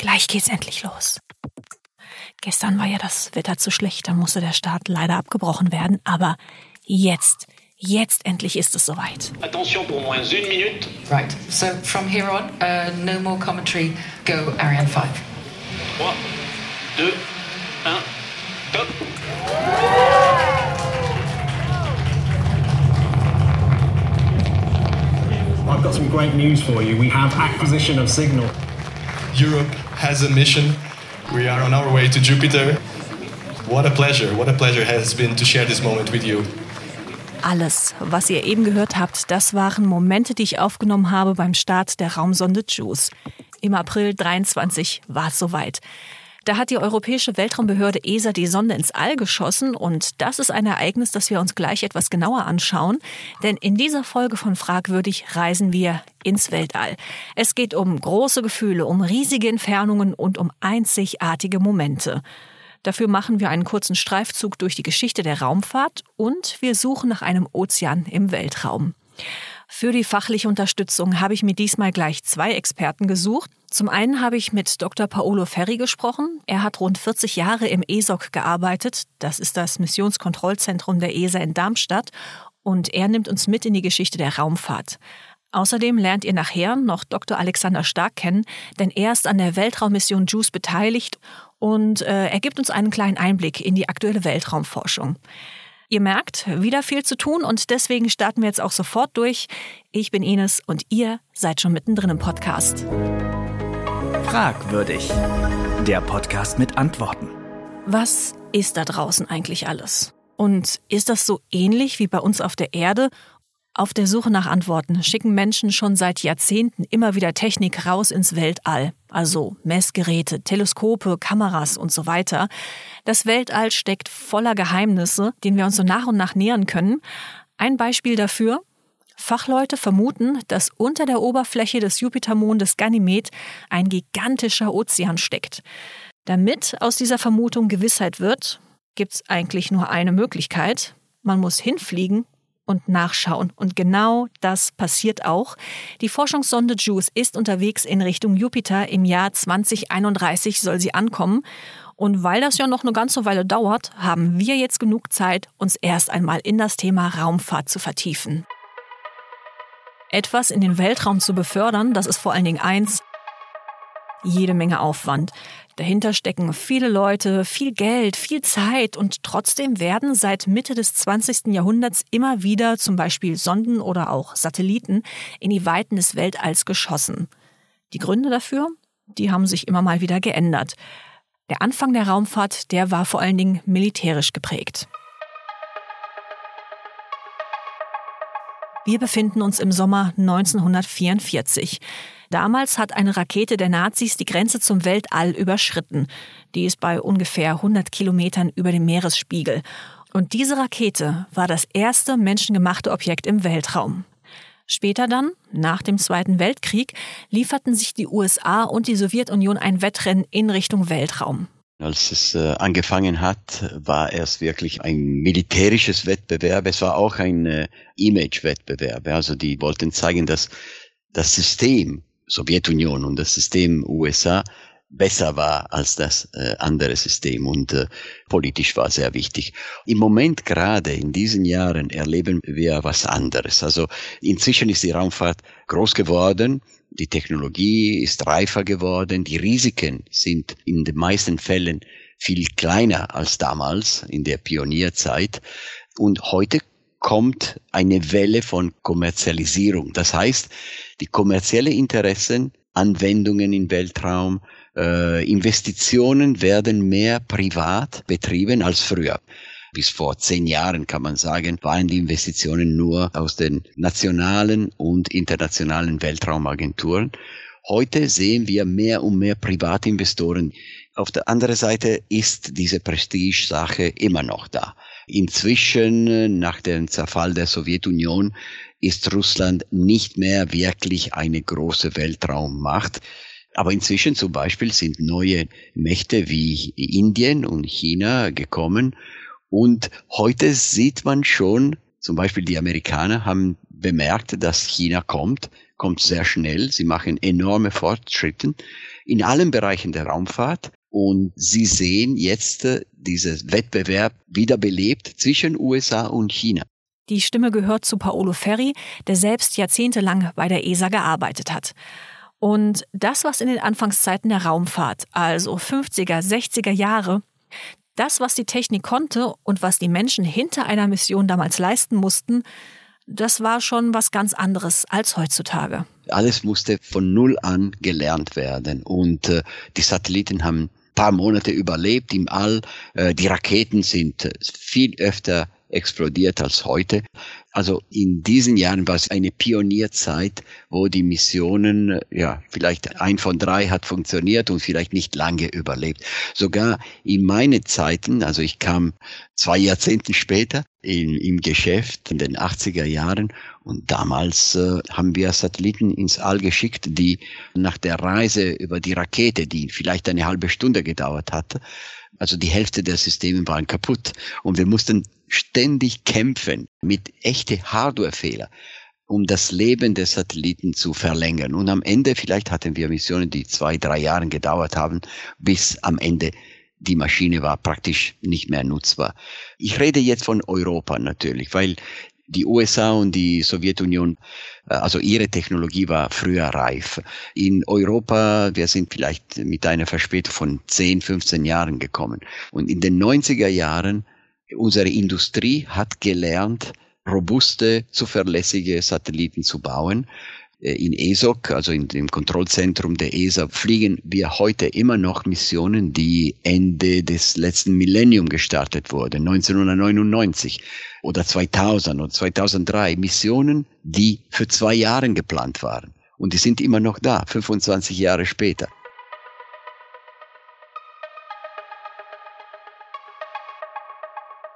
Gleich geht's endlich los. Gestern war ja das Wetter zu schlecht, da musste der Start leider abgebrochen werden, aber jetzt, jetzt endlich ist es soweit. Attention pour moins une minute. Right. So from here on, uh, no more commentary. Go Ariane 5. 3, 2, 1, top. I've got some great news for you. We have acquisition of signal. Europe has a mission. We are on our way to Jupiter. What a pleasure, what a pleasure has been to share this moment with you. Alles, was ihr eben gehört habt, das waren Momente, die ich aufgenommen habe beim Start der Raumsonde JUICE. Im April 23 war es soweit. Da hat die Europäische Weltraumbehörde ESA die Sonde ins All geschossen und das ist ein Ereignis, das wir uns gleich etwas genauer anschauen, denn in dieser Folge von Fragwürdig reisen wir ins Weltall. Es geht um große Gefühle, um riesige Entfernungen und um einzigartige Momente. Dafür machen wir einen kurzen Streifzug durch die Geschichte der Raumfahrt und wir suchen nach einem Ozean im Weltraum. Für die fachliche Unterstützung habe ich mir diesmal gleich zwei Experten gesucht. Zum einen habe ich mit Dr. Paolo Ferri gesprochen. Er hat rund 40 Jahre im ESOC gearbeitet. Das ist das Missionskontrollzentrum der ESA in Darmstadt. Und er nimmt uns mit in die Geschichte der Raumfahrt. Außerdem lernt ihr nachher noch Dr. Alexander Stark kennen, denn er ist an der Weltraummission JUICE beteiligt und äh, er gibt uns einen kleinen Einblick in die aktuelle Weltraumforschung. Ihr merkt, wieder viel zu tun und deswegen starten wir jetzt auch sofort durch. Ich bin Ines und ihr seid schon mittendrin im Podcast. Fragwürdig. Der Podcast mit Antworten. Was ist da draußen eigentlich alles? Und ist das so ähnlich wie bei uns auf der Erde auf der Suche nach Antworten schicken Menschen schon seit Jahrzehnten immer wieder Technik raus ins Weltall, also Messgeräte, Teleskope, Kameras und so weiter. Das Weltall steckt voller Geheimnisse, denen wir uns so nach und nach nähern können. Ein Beispiel dafür, Fachleute vermuten, dass unter der Oberfläche des Jupitermondes Ganymed ein gigantischer Ozean steckt. Damit aus dieser Vermutung Gewissheit wird, gibt es eigentlich nur eine Möglichkeit. Man muss hinfliegen und nachschauen. Und genau das passiert auch. Die Forschungssonde JUICE ist unterwegs in Richtung Jupiter. Im Jahr 2031 soll sie ankommen. Und weil das ja noch eine ganze Weile dauert, haben wir jetzt genug Zeit, uns erst einmal in das Thema Raumfahrt zu vertiefen. Etwas in den Weltraum zu befördern, das ist vor allen Dingen eins, jede Menge Aufwand. Dahinter stecken viele Leute, viel Geld, viel Zeit und trotzdem werden seit Mitte des 20. Jahrhunderts immer wieder zum Beispiel Sonden oder auch Satelliten in die Weiten des Weltalls geschossen. Die Gründe dafür, die haben sich immer mal wieder geändert. Der Anfang der Raumfahrt, der war vor allen Dingen militärisch geprägt. Wir befinden uns im Sommer 1944. Damals hat eine Rakete der Nazis die Grenze zum Weltall überschritten. Die ist bei ungefähr 100 Kilometern über dem Meeresspiegel. Und diese Rakete war das erste menschengemachte Objekt im Weltraum. Später dann, nach dem Zweiten Weltkrieg, lieferten sich die USA und die Sowjetunion ein Wettrennen in Richtung Weltraum. Als es äh, angefangen hat, war es wirklich ein militärisches Wettbewerb. Es war auch ein äh, Image-Wettbewerb. Also die wollten zeigen, dass das System Sowjetunion und das System USA besser war als das äh, andere System und äh, politisch war sehr wichtig. Im Moment gerade in diesen Jahren erleben wir was anderes. Also inzwischen ist die Raumfahrt groß geworden, die Technologie ist reifer geworden, die Risiken sind in den meisten Fällen viel kleiner als damals in der Pionierzeit und heute kommt eine Welle von Kommerzialisierung. Das heißt, die kommerzielle Interessen, Anwendungen im Weltraum, äh, Investitionen werden mehr privat betrieben als früher. Bis vor zehn Jahren kann man sagen, waren die Investitionen nur aus den nationalen und internationalen Weltraumagenturen. Heute sehen wir mehr und mehr Privatinvestoren. Auf der anderen Seite ist diese Prestige-Sache immer noch da. Inzwischen, nach dem Zerfall der Sowjetunion, ist Russland nicht mehr wirklich eine große Weltraummacht. Aber inzwischen zum Beispiel sind neue Mächte wie Indien und China gekommen. Und heute sieht man schon, zum Beispiel die Amerikaner haben bemerkt, dass China kommt, kommt sehr schnell. Sie machen enorme Fortschritte in allen Bereichen der Raumfahrt. Und Sie sehen jetzt äh, dieses Wettbewerb wiederbelebt zwischen USA und China. Die Stimme gehört zu Paolo Ferri, der selbst jahrzehntelang bei der ESA gearbeitet hat. Und das, was in den Anfangszeiten der Raumfahrt, also 50er, 60er Jahre, das, was die Technik konnte und was die Menschen hinter einer Mission damals leisten mussten, das war schon was ganz anderes als heutzutage. Alles musste von Null an gelernt werden. Und äh, die Satelliten haben paar Monate überlebt im All. Äh, die Raketen sind äh, viel öfter explodiert als heute. Also in diesen Jahren war es eine Pionierzeit, wo die Missionen, ja, vielleicht ein von drei hat funktioniert und vielleicht nicht lange überlebt. Sogar in meine Zeiten, also ich kam zwei Jahrzehnte später in, im Geschäft in den 80er Jahren und damals äh, haben wir Satelliten ins All geschickt, die nach der Reise über die Rakete, die vielleicht eine halbe Stunde gedauert hatte, also die Hälfte der Systeme waren kaputt und wir mussten ständig kämpfen mit echte Hardwarefehler, um das Leben der Satelliten zu verlängern. Und am Ende vielleicht hatten wir Missionen, die zwei, drei Jahre gedauert haben, bis am Ende die Maschine war praktisch nicht mehr nutzbar. Ich rede jetzt von Europa natürlich, weil die USA und die Sowjetunion, äh, also ihre Technologie war früher reif. In Europa, wir sind vielleicht mit einer Verspätung von 10, 15 Jahren gekommen. Und in den 90er Jahren, unsere Industrie hat gelernt, robuste, zuverlässige Satelliten zu bauen. Äh, in ESOC, also in dem Kontrollzentrum der ESA, fliegen wir heute immer noch Missionen, die Ende des letzten Millennium gestartet wurden, 1999 oder 2000 oder 2003. Missionen, die für zwei Jahre geplant waren. Und die sind immer noch da, 25 Jahre später.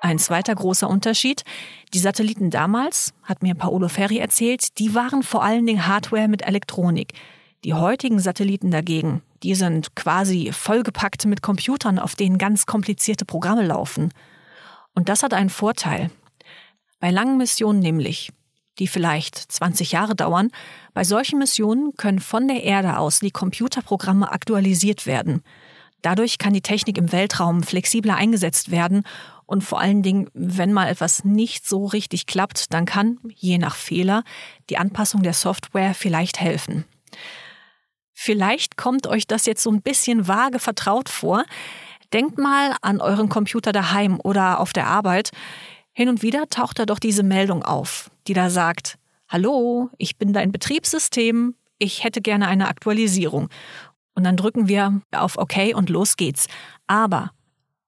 Ein zweiter großer Unterschied. Die Satelliten damals, hat mir Paolo Ferri erzählt, die waren vor allen Dingen Hardware mit Elektronik. Die heutigen Satelliten dagegen, die sind quasi vollgepackt mit Computern, auf denen ganz komplizierte Programme laufen. Und das hat einen Vorteil. Bei langen Missionen nämlich, die vielleicht 20 Jahre dauern, bei solchen Missionen können von der Erde aus die Computerprogramme aktualisiert werden. Dadurch kann die Technik im Weltraum flexibler eingesetzt werden und vor allen Dingen, wenn mal etwas nicht so richtig klappt, dann kann, je nach Fehler, die Anpassung der Software vielleicht helfen. Vielleicht kommt euch das jetzt so ein bisschen vage vertraut vor. Denkt mal an euren Computer daheim oder auf der Arbeit. Hin und wieder taucht da doch diese Meldung auf, die da sagt, Hallo, ich bin dein Betriebssystem, ich hätte gerne eine Aktualisierung. Und dann drücken wir auf OK und los geht's. Aber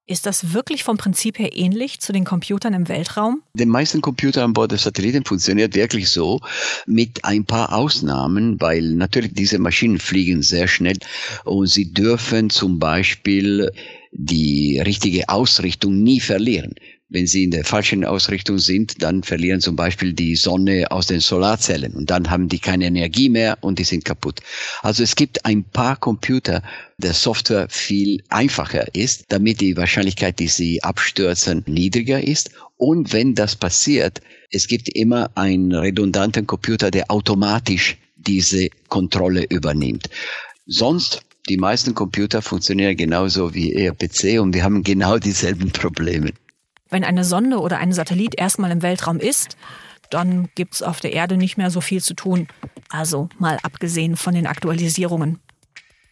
ist das wirklich vom Prinzip her ähnlich zu den Computern im Weltraum? Die meisten Computer an Bord der Satelliten funktioniert wirklich so, mit ein paar Ausnahmen, weil natürlich diese Maschinen fliegen sehr schnell und sie dürfen zum Beispiel die richtige Ausrichtung nie verlieren. Wenn sie in der falschen Ausrichtung sind, dann verlieren zum Beispiel die Sonne aus den Solarzellen und dann haben die keine Energie mehr und die sind kaputt. Also es gibt ein paar Computer, der Software viel einfacher ist, damit die Wahrscheinlichkeit, dass sie abstürzen, niedriger ist. Und wenn das passiert, es gibt immer einen redundanten Computer, der automatisch diese Kontrolle übernimmt. Sonst die meisten Computer funktionieren genauso wie Ihr PC und wir haben genau dieselben Probleme. Wenn eine Sonde oder ein Satellit erstmal im Weltraum ist, dann gibt's auf der Erde nicht mehr so viel zu tun. Also mal abgesehen von den Aktualisierungen.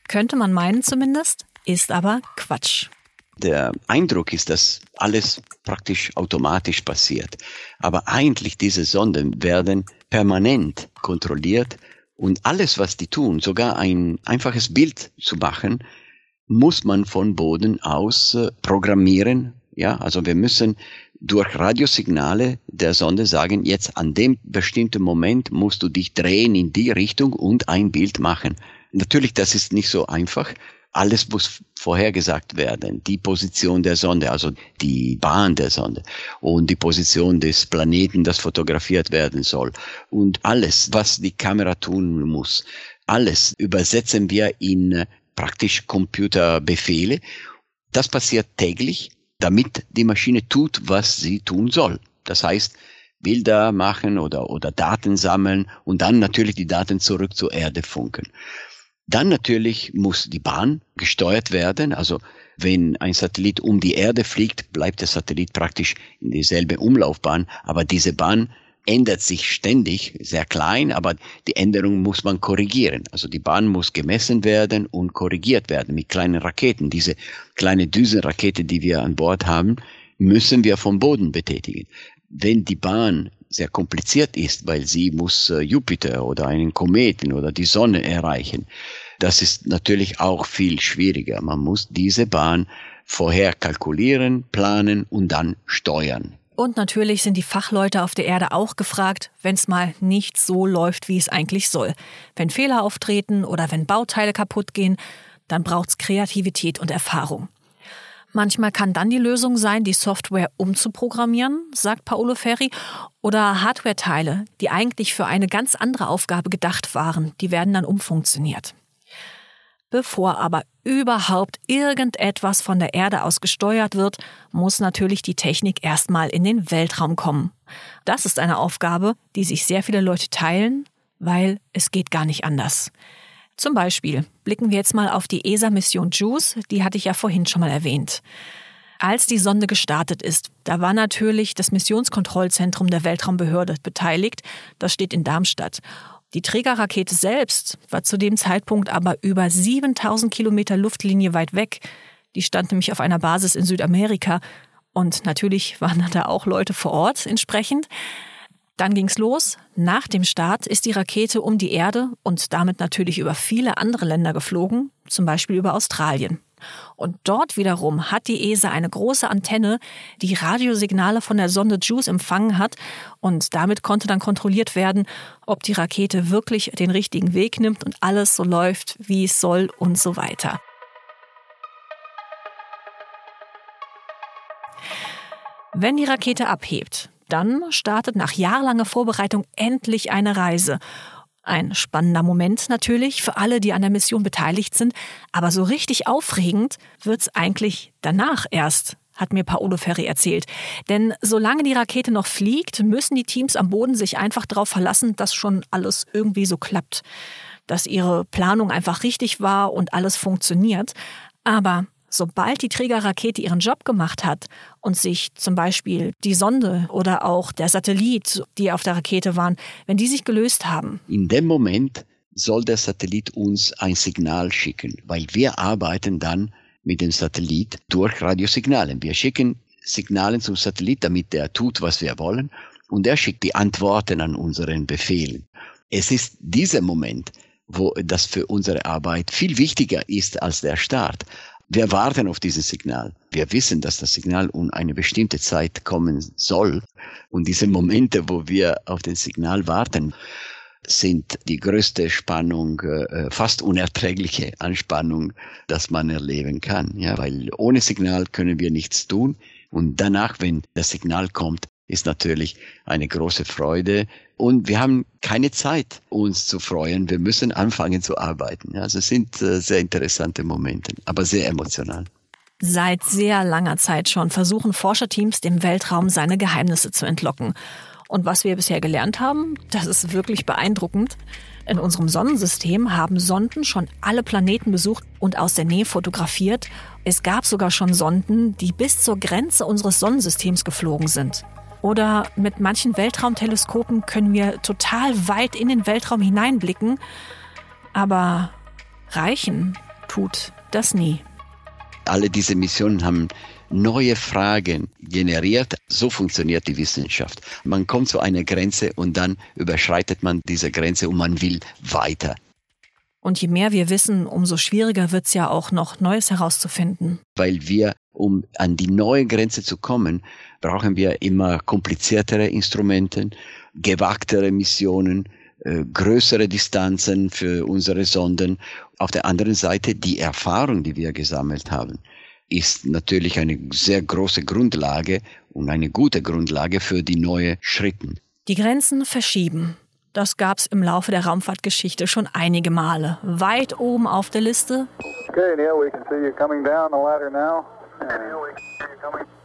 Könnte man meinen zumindest, ist aber Quatsch. Der Eindruck ist, dass alles praktisch automatisch passiert. Aber eigentlich diese Sonden werden permanent kontrolliert und alles, was die tun, sogar ein einfaches Bild zu machen, muss man von Boden aus äh, programmieren ja, also wir müssen durch Radiosignale der Sonde sagen, jetzt an dem bestimmten Moment musst du dich drehen in die Richtung und ein Bild machen. Natürlich, das ist nicht so einfach. Alles muss vorhergesagt werden. Die Position der Sonde, also die Bahn der Sonde und die Position des Planeten, das fotografiert werden soll. Und alles, was die Kamera tun muss, alles übersetzen wir in praktisch Computerbefehle. Das passiert täglich damit die Maschine tut, was sie tun soll. Das heißt, Bilder machen oder, oder Daten sammeln und dann natürlich die Daten zurück zur Erde funken. Dann natürlich muss die Bahn gesteuert werden. Also wenn ein Satellit um die Erde fliegt, bleibt der Satellit praktisch in dieselbe Umlaufbahn, aber diese Bahn ändert sich ständig, sehr klein, aber die Änderung muss man korrigieren. Also die Bahn muss gemessen werden und korrigiert werden mit kleinen Raketen. Diese kleine Düsenrakete, die wir an Bord haben, müssen wir vom Boden betätigen. Wenn die Bahn sehr kompliziert ist, weil sie muss äh, Jupiter oder einen Kometen oder die Sonne erreichen, das ist natürlich auch viel schwieriger. Man muss diese Bahn vorher kalkulieren, planen und dann steuern. Und natürlich sind die Fachleute auf der Erde auch gefragt, wenn es mal nicht so läuft, wie es eigentlich soll. Wenn Fehler auftreten oder wenn Bauteile kaputt gehen, dann braucht's Kreativität und Erfahrung. Manchmal kann dann die Lösung sein, die Software umzuprogrammieren, sagt Paolo Ferri, oder Hardware-Teile, die eigentlich für eine ganz andere Aufgabe gedacht waren, die werden dann umfunktioniert. Bevor aber überhaupt irgendetwas von der Erde aus gesteuert wird, muss natürlich die Technik erstmal in den Weltraum kommen. Das ist eine Aufgabe, die sich sehr viele Leute teilen, weil es geht gar nicht anders. Zum Beispiel blicken wir jetzt mal auf die ESA-Mission JUICE, die hatte ich ja vorhin schon mal erwähnt. Als die Sonde gestartet ist, da war natürlich das Missionskontrollzentrum der Weltraumbehörde beteiligt. Das steht in Darmstadt. Die Trägerrakete selbst war zu dem Zeitpunkt aber über 7000 Kilometer Luftlinie weit weg. Die stand nämlich auf einer Basis in Südamerika. Und natürlich waren da auch Leute vor Ort entsprechend. Dann ging's los. Nach dem Start ist die Rakete um die Erde und damit natürlich über viele andere Länder geflogen, zum Beispiel über Australien. Und dort wiederum hat die ESA eine große Antenne, die Radiosignale von der Sonde JUICE empfangen hat und damit konnte dann kontrolliert werden, ob die Rakete wirklich den richtigen Weg nimmt und alles so läuft, wie es soll und so weiter. Wenn die Rakete abhebt, dann startet nach jahrelanger Vorbereitung endlich eine Reise. Ein spannender Moment natürlich für alle, die an der Mission beteiligt sind, aber so richtig aufregend wird's eigentlich danach erst, hat mir Paolo Ferri erzählt. Denn solange die Rakete noch fliegt, müssen die Teams am Boden sich einfach darauf verlassen, dass schon alles irgendwie so klappt, dass ihre Planung einfach richtig war und alles funktioniert. Aber Sobald die Trägerrakete ihren Job gemacht hat und sich zum Beispiel die Sonde oder auch der Satellit, die auf der Rakete waren, wenn die sich gelöst haben. In dem Moment soll der Satellit uns ein Signal schicken, weil wir arbeiten dann mit dem Satellit durch Radiosignale. Wir schicken Signale zum Satellit, damit der tut, was wir wollen, und er schickt die Antworten an unseren Befehlen. Es ist dieser Moment, wo das für unsere Arbeit viel wichtiger ist als der Start. Wir warten auf dieses Signal. Wir wissen, dass das Signal um eine bestimmte Zeit kommen soll. Und diese Momente, wo wir auf den Signal warten, sind die größte Spannung, äh, fast unerträgliche Anspannung, dass man erleben kann. Ja, weil ohne Signal können wir nichts tun. Und danach, wenn das Signal kommt, ist natürlich eine große Freude. Und wir haben keine Zeit, uns zu freuen. Wir müssen anfangen zu arbeiten. Also es sind äh, sehr interessante Momente, aber sehr emotional. Seit sehr langer Zeit schon versuchen Forscherteams dem Weltraum seine Geheimnisse zu entlocken. Und was wir bisher gelernt haben, das ist wirklich beeindruckend. In unserem Sonnensystem haben Sonden schon alle Planeten besucht und aus der Nähe fotografiert. Es gab sogar schon Sonden, die bis zur Grenze unseres Sonnensystems geflogen sind. Oder mit manchen Weltraumteleskopen können wir total weit in den Weltraum hineinblicken. Aber reichen tut das nie. Alle diese Missionen haben neue Fragen generiert. So funktioniert die Wissenschaft. Man kommt zu einer Grenze und dann überschreitet man diese Grenze und man will weiter. Und je mehr wir wissen, umso schwieriger wird es ja auch noch Neues herauszufinden. Weil wir, um an die neue Grenze zu kommen, brauchen wir immer kompliziertere Instrumente, gewagtere Missionen, äh, größere Distanzen für unsere Sonden. Auf der anderen Seite die Erfahrung, die wir gesammelt haben, ist natürlich eine sehr große Grundlage und eine gute Grundlage für die neuen Schritten. Die Grenzen verschieben. Das gab es im Laufe der Raumfahrtgeschichte schon einige Male. Weit oben auf der Liste. Okay, Neil, we can see you coming down the ladder now.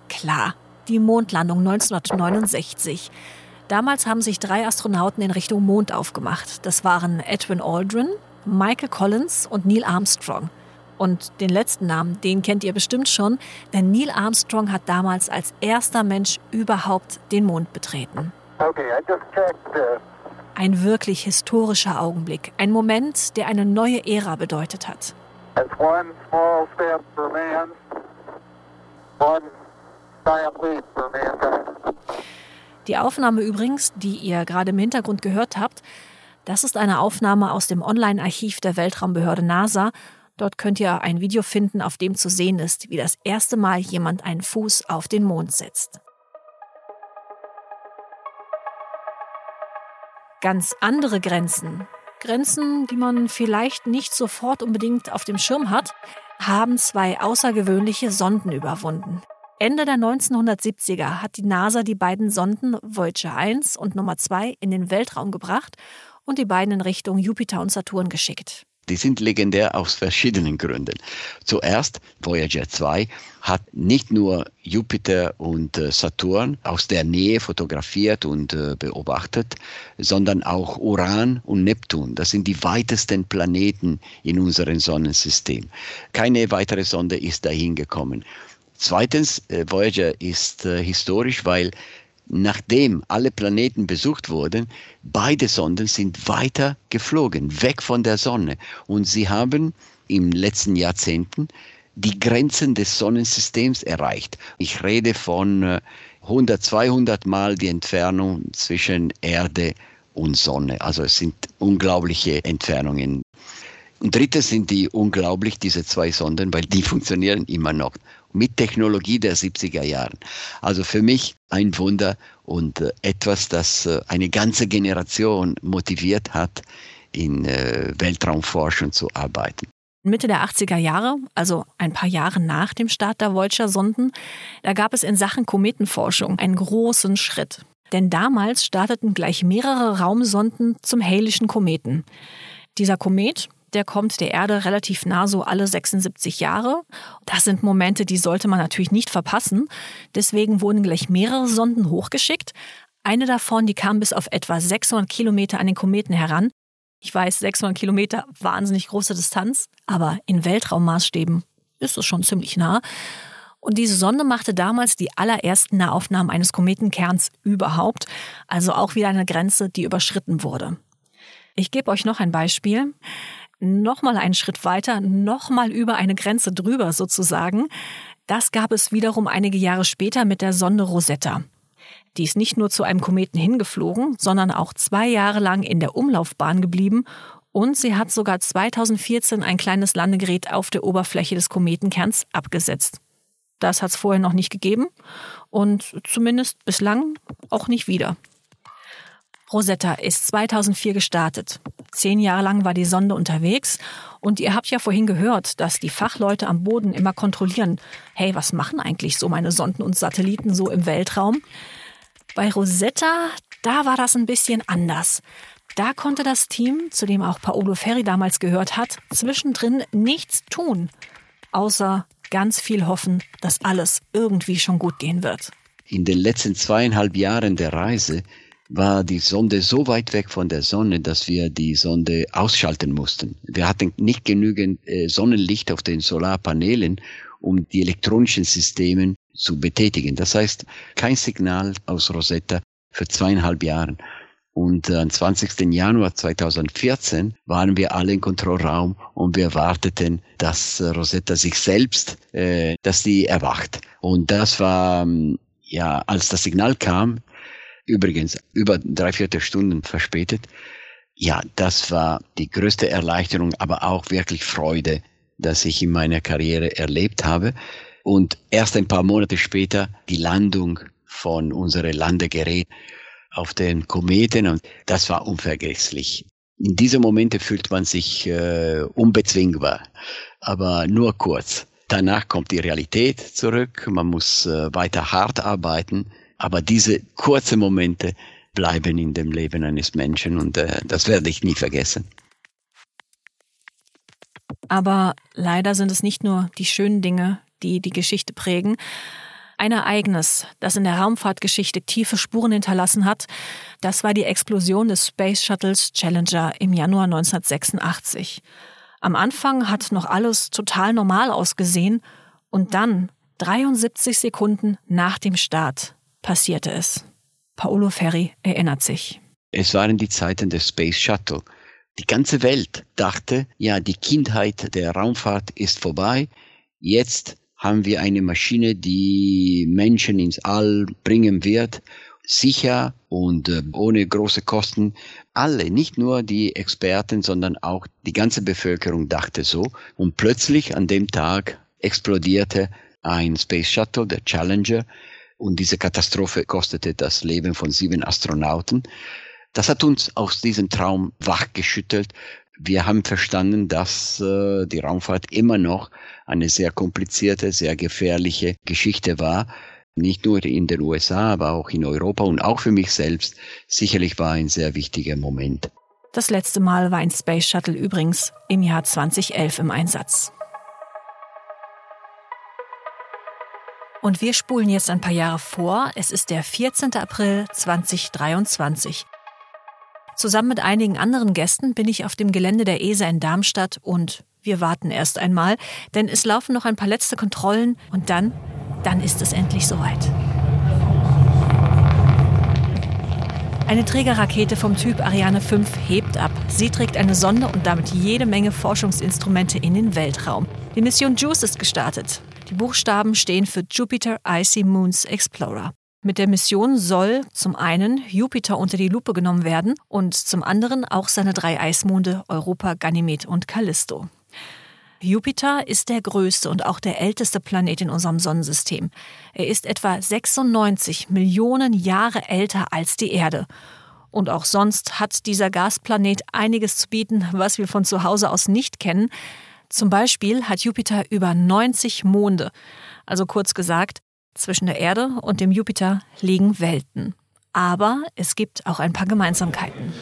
Klar, die Mondlandung 1969. Damals haben sich drei Astronauten in Richtung Mond aufgemacht. Das waren Edwin Aldrin, Michael Collins und Neil Armstrong. Und den letzten Namen, den kennt ihr bestimmt schon, denn Neil Armstrong hat damals als erster Mensch überhaupt den Mond betreten. Okay, I just checked. Uh, Ein wirklich historischer Augenblick, ein Moment, der eine neue Ära bedeutet hat. Die Aufnahme übrigens, die ihr gerade im Hintergrund gehört habt, das ist eine Aufnahme aus dem Online-Archiv der Weltraumbehörde NASA. Dort könnt ihr ein Video finden, auf dem zu sehen ist, wie das erste Mal jemand einen Fuß auf den Mond setzt. Ganz andere Grenzen, Grenzen, die man vielleicht nicht sofort unbedingt auf dem Schirm hat, haben zwei außergewöhnliche Sonden überwunden. Ende der 1970er hat die NASA die beiden Sonden Voyager 1 und Nummer 2 in den Weltraum gebracht und die beiden in Richtung Jupiter und Saturn geschickt. Die sind legendär aus verschiedenen Gründen. Zuerst, Voyager 2 hat nicht nur Jupiter und äh, Saturn aus der Nähe fotografiert und äh, beobachtet, sondern auch Uran und Neptun. Das sind die weitesten Planeten in unserem Sonnensystem. Keine weitere Sonde ist dahin gekommen. Zweitens, äh, Voyager ist historisch, weil nachdem alle Planeten besucht wurden, beide Sonden sind weiter geflogen, weg von der Sonne. Und sie haben im letzten Jahrzehnten die Grenzen des Sonnensystems erreicht. Ich rede von äh, 100, 200 Mal die Entfernung zwischen Erde und Sonne. Also es sind unglaubliche Entfernungen. Und drittens sind die unglaublich, diese zwei Sonden, weil die funktionieren immer noch mit Technologie der 70er Jahren. Also für mich ein Wunder und äh, etwas, das äh, eine ganze Generation motiviert hat, in äh, Weltraumforschung zu arbeiten. Mitte der 80er Jahre, also ein paar Jahre nach dem Start der Voyager-Sonden, da gab es in Sachen Kometenforschung einen großen Schritt. Denn damals starteten gleich mehrere Raumsonden zum Haleyschen Kometen. Dieser Komet, der kommt der Erde relativ nah, so alle 76 Jahre. Das sind Momente, die sollte man natürlich nicht verpassen. Deswegen wurden gleich mehrere Sonden hochgeschickt. Eine davon, die kam bis auf etwa 600 Kilometer an den Kometen heran. Ich weiß, 600 Kilometer, wahnsinnig große Distanz, aber in Weltraummaßstäben ist es schon ziemlich nah. Und diese Sonde machte damals die allerersten Nahaufnahmen eines Kometenkerns überhaupt, also auch wieder eine Grenze, die überschritten wurde. Ich gebe euch noch ein Beispiel. Nochmal einen Schritt weiter, nochmal über eine Grenze drüber sozusagen. Das gab es wiederum einige Jahre später mit der Sonde Rosetta. Die ist nicht nur zu einem Kometen hingeflogen, sondern auch zwei Jahre lang in der Umlaufbahn geblieben und sie hat sogar 2014 ein kleines Landegerät auf der Oberfläche des Kometenkerns abgesetzt. Das hat es vorher noch nicht gegeben und zumindest bislang auch nicht wieder. Rosetta ist 2004 gestartet. Zehn Jahre lang war die Sonde unterwegs und ihr habt ja vorhin gehört, dass die Fachleute am Boden immer kontrollieren, hey, was machen eigentlich so meine Sonden und Satelliten so im Weltraum? Bei Rosetta, da war das ein bisschen anders. Da konnte das Team, zu dem auch Paolo Ferri damals gehört hat, zwischendrin nichts tun, außer ganz viel hoffen, dass alles irgendwie schon gut gehen wird. In den letzten zweieinhalb Jahren der Reise war die Sonde so weit weg von der Sonne, dass wir die Sonde ausschalten mussten. Wir hatten nicht genügend äh, Sonnenlicht auf den Solarpanelen, um die elektronischen Systeme zu betätigen. Das heißt, kein Signal aus Rosetta für zweieinhalb Jahren. Und äh, am 20. Januar 2014 waren wir alle im Kontrollraum und wir warteten, dass äh, Rosetta sich selbst, äh, dass die erwacht. Und das war, ähm, ja, als das Signal kam, übrigens über drei Viertelstunden verspätet, ja, das war die größte Erleichterung, aber auch wirklich Freude, dass ich in meiner Karriere erlebt habe. Und erst ein paar Monate später die Landung von unserem Landegerät auf den Kometen und das war unvergesslich. In diesen Momente fühlt man sich äh, unbezwingbar, aber nur kurz. Danach kommt die Realität zurück, man muss äh, weiter hart arbeiten, aber diese kurzen Momente bleiben in dem Leben eines Menschen und äh, das werde ich nie vergessen. Aber leider sind es nicht nur die schönen Dinge, die die Geschichte prägen. Ein Ereignis, das in der Raumfahrtgeschichte tiefe Spuren hinterlassen hat, das war die Explosion des Space Shuttles Challenger im Januar 1986. Am Anfang hat noch alles total normal ausgesehen und dann, 73 Sekunden nach dem Start, passierte es. Paolo Ferri erinnert sich. Es waren die Zeiten des Space Shuttle. Die ganze Welt dachte, ja, die Kindheit der Raumfahrt ist vorbei. Jetzt haben wir eine Maschine, die Menschen ins All bringen wird, sicher und äh, ohne große Kosten. Alle, nicht nur die Experten, sondern auch die ganze Bevölkerung dachte so. Und plötzlich an dem Tag explodierte ein Space Shuttle, der Challenger, und diese Katastrophe kostete das Leben von sieben Astronauten. Das hat uns aus diesem Traum wachgeschüttelt wir haben verstanden, dass äh, die Raumfahrt immer noch eine sehr komplizierte, sehr gefährliche Geschichte war. Nicht nur in den USA, aber auch in Europa und auch für mich selbst sicherlich war ein sehr wichtiger Moment. Das letzte Mal war ein Space Shuttle übrigens im Jahr 2011 im Einsatz. Und wir spulen jetzt ein paar Jahre vor. Es ist der 14. April 2023. Zusammen mit einigen anderen Gästen bin ich auf dem Gelände der ESA in Darmstadt und wir warten erst einmal, denn es laufen noch ein paar letzte Kontrollen und dann, dann ist es endlich soweit. Eine Trägerrakete vom Typ Ariane 5 hebt ab. Sie trägt eine Sonde und damit jede Menge Forschungsinstrumente in den Weltraum. Die Mission JUICE ist gestartet. Die Buchstaben stehen für Jupiter Icy Moons Explorer. Mit der Mission soll zum einen Jupiter unter die Lupe genommen werden und zum anderen auch seine drei Eismonde Europa, Ganymed und Callisto. Jupiter ist der größte und auch der älteste Planet in unserem Sonnensystem. Er ist etwa 96 Millionen Jahre älter als die Erde. Und auch sonst hat dieser Gasplanet einiges zu bieten, was wir von zu Hause aus nicht kennen. Zum Beispiel hat Jupiter über 90 Monde. Also kurz gesagt, zwischen der Erde und dem Jupiter liegen Welten. Aber es gibt auch ein paar Gemeinsamkeiten.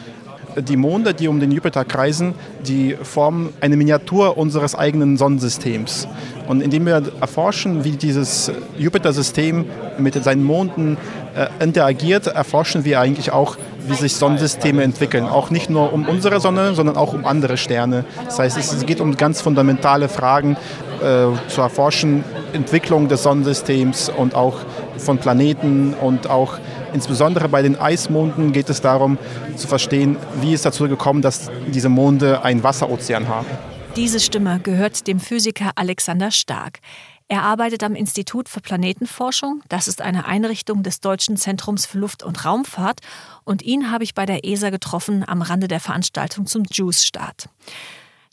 Die Monde, die um den Jupiter kreisen, die formen eine Miniatur unseres eigenen Sonnensystems. Und indem wir erforschen, wie dieses Jupiter-System mit seinen Monden äh, interagiert, erforschen wir eigentlich auch, wie sich Sonnensysteme entwickeln. Auch nicht nur um unsere Sonne, sondern auch um andere Sterne. Das heißt, es geht um ganz fundamentale Fragen äh, zu erforschen, Entwicklung des Sonnensystems und auch von Planeten und auch insbesondere bei den Eismonden geht es darum zu verstehen, wie es dazu gekommen, dass diese Monde einen Wasserozean haben. Diese Stimme gehört dem Physiker Alexander Stark. Er arbeitet am Institut für Planetenforschung. Das ist eine Einrichtung des Deutschen Zentrums für Luft- und Raumfahrt. Und ihn habe ich bei der ESA getroffen am Rande der Veranstaltung zum JUICE-Start.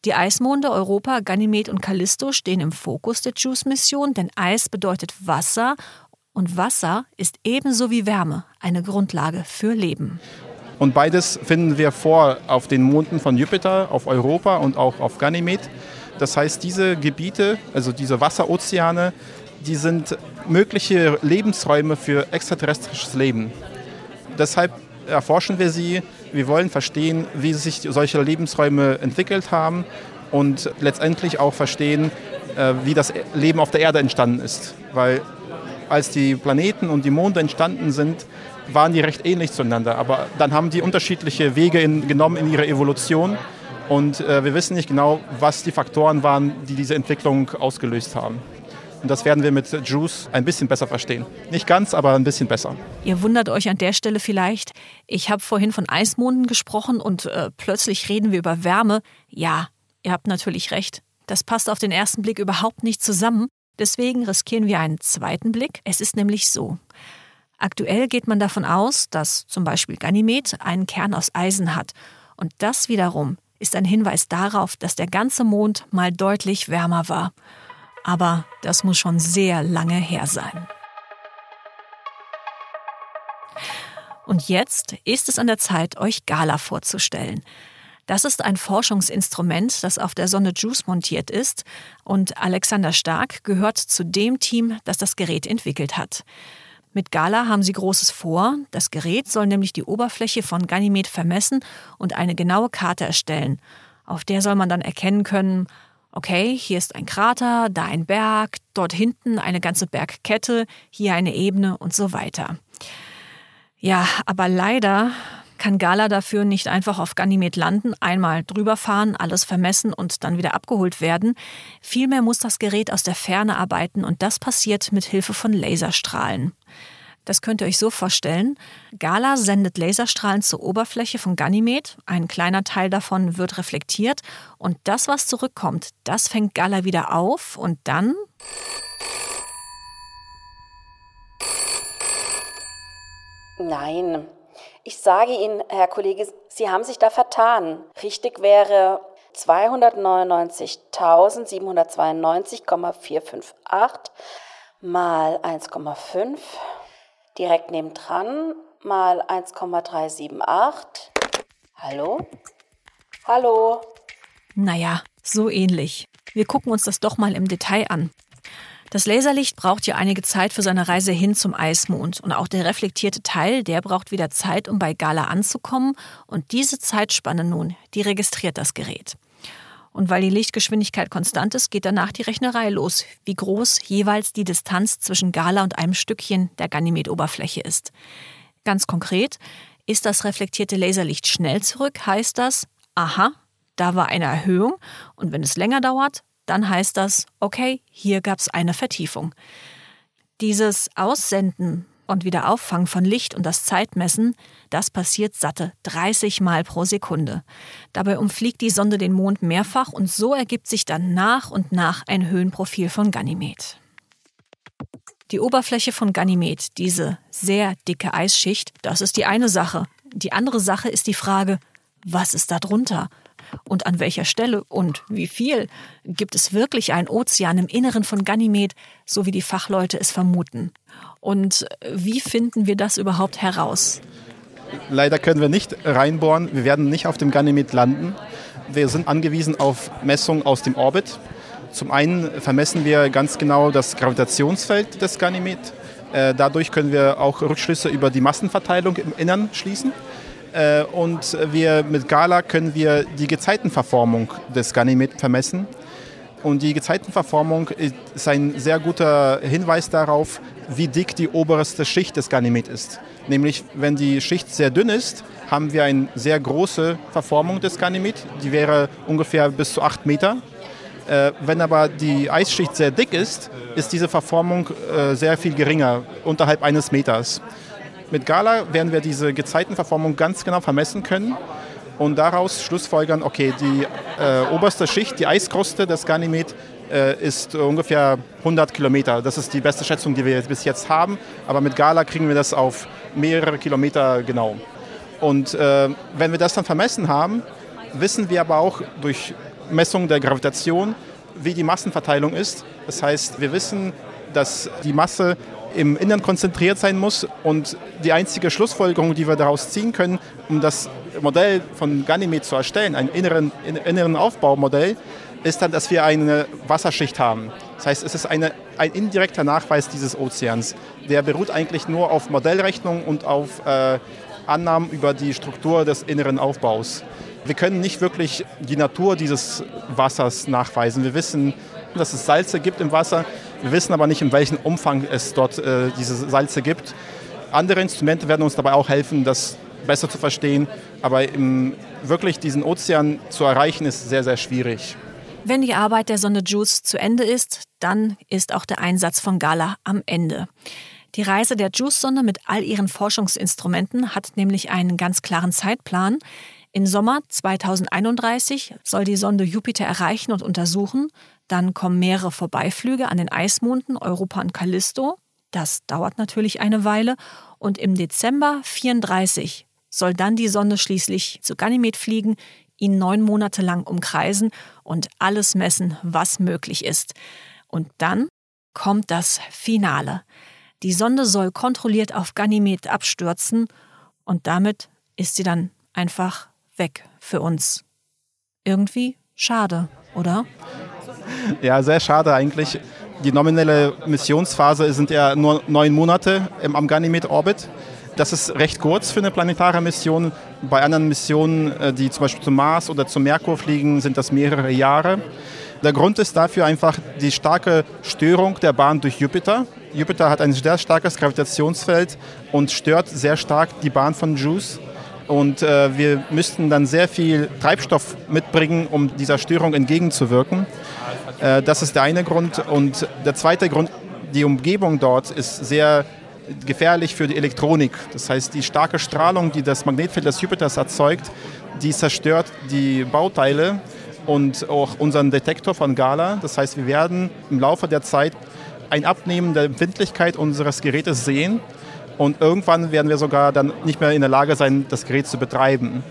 Die Eismonde Europa, Ganymed und Callisto stehen im Fokus der JUICE-Mission, denn Eis bedeutet Wasser und Wasser ist ebenso wie Wärme eine Grundlage für Leben. Und beides finden wir vor auf den Monden von Jupiter, auf Europa und auch auf Ganymed. Das heißt, diese Gebiete, also diese Wasserozeane, die sind mögliche Lebensräume für extraterrestrisches Leben. Deshalb erforschen wir sie, wir wollen verstehen, wie sich solche Lebensräume entwickelt haben und letztendlich auch verstehen, äh, wie das Leben auf der Erde entstanden ist. Weil als die Planeten und die Monde entstanden sind, waren die recht ähnlich zueinander. Aber dann haben die unterschiedliche Wege in, genommen in ihrer Evolution. Und äh, wir wissen nicht genau, was die Faktoren waren, die diese Entwicklung ausgelöst haben. Und das werden wir mit Juice ein bisschen besser verstehen. Nicht ganz, aber ein bisschen besser. Ihr wundert euch an der Stelle vielleicht, ich habe vorhin von Eismonden gesprochen und äh, plötzlich reden wir über Wärme. Ja, ihr habt natürlich recht. Das passt auf den ersten Blick überhaupt nicht zusammen. Deswegen riskieren wir einen zweiten Blick. Es ist nämlich so. Aktuell geht man davon aus, dass zum Beispiel Ganymed einen Kern aus Eisen hat. Und das wiederum ist ein Hinweis darauf, dass der ganze Mond mal deutlich wärmer war aber das muss schon sehr lange her sein. Und jetzt ist es an der Zeit, euch Gala vorzustellen. Das ist ein Forschungsinstrument, das auf der Sonne JUICE montiert ist und Alexander Stark gehört zu dem Team, das das Gerät entwickelt hat. Mit Gala haben sie Großes vor. Das Gerät soll nämlich die Oberfläche von Ganymed vermessen und eine genaue Karte erstellen. Auf der soll man dann erkennen können, Okay, hier ist ein Krater, da ein Berg, dort hinten eine ganze Bergkette, hier eine Ebene und so weiter. Ja, aber leider kann Gala dafür nicht einfach auf Ganymed landen, einmal drüber fahren, alles vermessen und dann wieder abgeholt werden. Vielmehr muss das Gerät aus der Ferne arbeiten und das passiert mit Hilfe von Laserstrahlen. Das könnt ihr euch so vorstellen. Gala sendet Laserstrahlen zur Oberfläche von Ganymed. Ein kleiner Teil davon wird reflektiert. Und das, was zurückkommt, das fängt Gala wieder auf. Und dann Nein. Ich sage Ihnen, Herr Kollege, Sie haben sich da vertan. Richtig wäre 299.792,458 mal 1,5 direkt nebendran mal 1,378. Hallo? Hallo? Naja, so ähnlich. Wir gucken uns das doch mal im Detail an. Das Laserlicht braucht ja einige Zeit für seine Reise hin zum Eismond und auch der reflektierte Teil, der braucht wieder Zeit, um bei Gala anzukommen und diese Zeitspanne nun, die registriert das Gerät. Und weil die Lichtgeschwindigkeit konstant ist, geht danach die Rechnerei los, wie groß jeweils die Distanz zwischen Gala und einem Stückchen der Ganymed-Oberfläche ist. Ganz konkret, ist das reflektierte Laserlicht schnell zurück, heißt das, aha, da war eine Erhöhung und wenn es länger dauert, dann heißt das, okay, hier gab es eine Vertiefung. Dieses Aussenden und wieder Auffangen von Licht und das Zeitmessen, das passiert satte 30 Mal pro Sekunde. Dabei umfliegt die Sonde den Mond mehrfach und so ergibt sich dann nach und nach ein Höhenprofil von Ganymed. Die Oberfläche von Ganymed, diese sehr dicke Eisschicht, das ist die eine Sache. Die andere Sache ist die Frage, was ist da drunter? Und an welcher Stelle und wie viel? Gibt es wirklich einen Ozean im Inneren von Ganymed, so wie die Fachleute es vermuten? Und wie finden wir das überhaupt heraus? Leider können wir nicht reinbohren. Wir werden nicht auf dem Ganymed landen. Wir sind angewiesen auf Messungen aus dem Orbit. Zum einen vermessen wir ganz genau das Gravitationsfeld des Ganymed. Äh, dadurch können wir auch Rückschlüsse über die Massenverteilung im Innern schließen. Äh, und wir mit Gala können wir die Gezeitenverformung des Ganymed vermessen. Und die Gezeitenverformung ist ein sehr guter Hinweis darauf, wie dick die oberste Schicht des Ganymed ist. Nämlich, wenn die Schicht sehr dünn ist, haben wir eine sehr große Verformung des Ganymed. Die wäre ungefähr bis zu 8 Meter. Äh, wenn aber die Eisschicht sehr dick ist, ist diese Verformung äh, sehr viel geringer, unterhalb eines Meters. Mit Gala werden wir diese Gezeitenverformung ganz genau vermessen können und daraus schlussfolgern, okay, die äh, oberste Schicht, die Eiskruste des Ganymed, äh, ist ungefähr 100 Kilometer. Das ist die beste Schätzung, die wir bis jetzt haben. Aber mit Gala kriegen wir das auf mehrere Kilometer genau. Und äh, wenn wir das dann vermessen haben, wissen wir aber auch durch Messung der Gravitation, wie die Massenverteilung ist. Das heißt, wir wissen, dass die Masse im Innern konzentriert sein muss. Und die einzige Schlussfolgerung, die wir daraus ziehen können, um das Modell von Ganymed zu erstellen, ein inneren, inneren Aufbaumodell, ist dann, dass wir eine Wasserschicht haben. Das heißt, es ist eine, ein indirekter Nachweis dieses Ozeans. Der beruht eigentlich nur auf Modellrechnung und auf äh, Annahmen über die Struktur des inneren Aufbaus. Wir können nicht wirklich die Natur dieses Wassers nachweisen. Wir wissen, dass es Salze gibt im Wasser. Wir wissen aber nicht, in welchem Umfang es dort äh, diese Salze gibt. Andere Instrumente werden uns dabei auch helfen, das besser zu verstehen. Aber im, wirklich diesen Ozean zu erreichen, ist sehr, sehr schwierig. Wenn die Arbeit der Sonde JUICE zu Ende ist, dann ist auch der Einsatz von Gala am Ende. Die Reise der JUICE-Sonde mit all ihren Forschungsinstrumenten hat nämlich einen ganz klaren Zeitplan. Im Sommer 2031 soll die Sonde Jupiter erreichen und untersuchen. Dann kommen mehrere Vorbeiflüge an den Eismonden Europa und Callisto. Das dauert natürlich eine Weile. Und im Dezember 34 soll dann die Sonde schließlich zu Ganymed fliegen, ihn neun Monate lang umkreisen und alles messen, was möglich ist. Und dann kommt das Finale. Die Sonde soll kontrolliert auf Ganymed abstürzen und damit ist sie dann einfach weg für uns. Irgendwie schade, oder? Ja, sehr schade eigentlich. Die nominelle Missionsphase sind ja nur neun Monate am Ganymed-Orbit. Das ist recht kurz für eine planetare Mission. Bei anderen Missionen, äh, die zum Beispiel zum Mars oder zum Merkur fliegen, sind das mehrere Jahre. Der Grund ist dafür einfach die starke Störung der Bahn durch Jupiter. Jupiter hat ein sehr starkes Gravitationsfeld und stört sehr stark die Bahn von JUICE. Und äh, wir müssten dann sehr viel Treibstoff mitbringen, um dieser Störung entgegenzuwirken. Äh, das ist der eine Grund. Und der zweite Grund, die Umgebung dort ist sehr gefährlich für die Elektronik. Das heißt, die starke Strahlung, die das Magnetfeld des Jupiters erzeugt, die zerstört die Bauteile und auch unseren Detektor von Gala. Das heißt, wir werden im Laufe der Zeit ein Abnehmen der Empfindlichkeit unseres Gerätes sehen und irgendwann werden wir sogar dann nicht mehr in der Lage sein, das Gerät zu betreiben.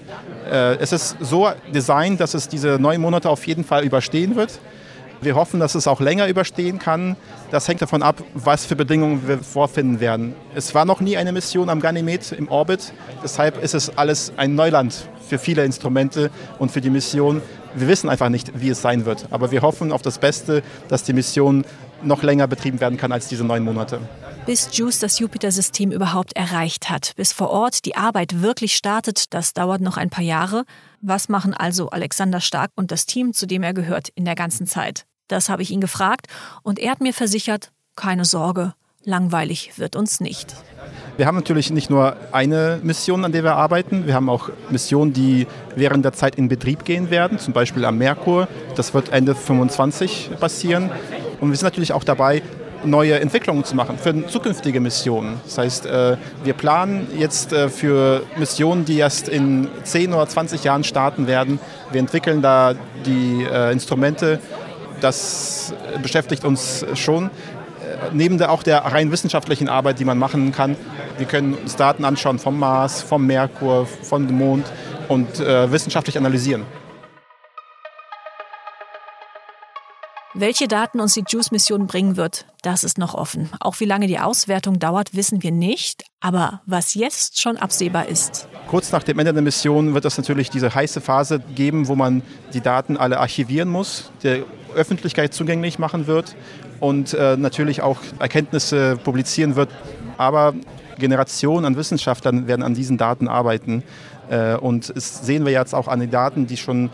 Äh, es ist so designt, dass es diese neun Monate auf jeden Fall überstehen wird. Wir hoffen, dass es auch länger überstehen kann. Das hängt davon ab, was für Bedingungen wir vorfinden werden. Es war noch nie eine Mission am Ganymed im Orbit, deshalb ist es alles ein Neuland für viele Instrumente und für die Mission. Wir wissen einfach nicht, wie es sein wird, aber wir hoffen auf das Beste, dass die Mission noch länger betrieben werden kann als diese neun Monate. Bis JUICE das Jupiter-System überhaupt erreicht hat, bis vor Ort die Arbeit wirklich startet, das dauert noch ein paar Jahre. Was machen also Alexander Stark und das Team, zu dem er gehört, in der ganzen Zeit? Das habe ich ihn gefragt und er hat mir versichert, keine Sorge, langweilig wird uns nicht. Wir haben natürlich nicht nur eine Mission, an der wir arbeiten. Wir haben auch Missionen, die während der Zeit in Betrieb gehen werden, zum Beispiel am Merkur. Das wird Ende 25 passieren. Und wir sind natürlich auch dabei, neue Entwicklungen zu machen für zukünftige Missionen. Das heißt, äh, wir planen jetzt äh, für Missionen, die erst in 10 oder 20 Jahren starten werden. Wir entwickeln da die äh, Instrumente. Das beschäftigt uns schon. Neben der, auch der rein wissenschaftlichen Arbeit, die man machen kann. Wir können uns Daten anschauen vom Mars, vom Merkur, vom Mond und wissenschaftlich analysieren. Welche Daten uns die JUICE-Mission bringen wird, das ist noch offen. Auch wie lange die Auswertung dauert, wissen wir nicht. Aber was jetzt schon absehbar ist. Kurz nach dem Ende der Mission wird es natürlich diese heiße Phase geben, wo man die Daten alle archivieren muss, der Öffentlichkeit zugänglich machen wird und äh, natürlich auch Erkenntnisse publizieren wird. Aber Generationen an Wissenschaftlern werden an diesen Daten arbeiten. Äh, und das sehen wir jetzt auch an den Daten, die schon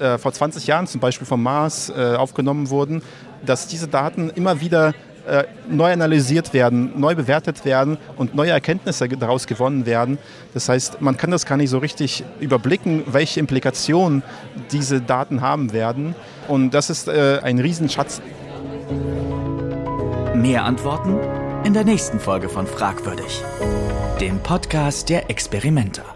äh, vor 20 Jahren zum Beispiel vom Mars äh, aufgenommen wurden, dass diese Daten immer wieder äh, neu analysiert werden, neu bewertet werden und neue Erkenntnisse daraus gewonnen werden. Das heißt, man kann das gar nicht so richtig überblicken, welche Implikationen diese Daten haben werden. Und das ist äh, ein Riesenschatz. Mehr Antworten in der nächsten Folge von Fragwürdig, dem Podcast der Experimenter.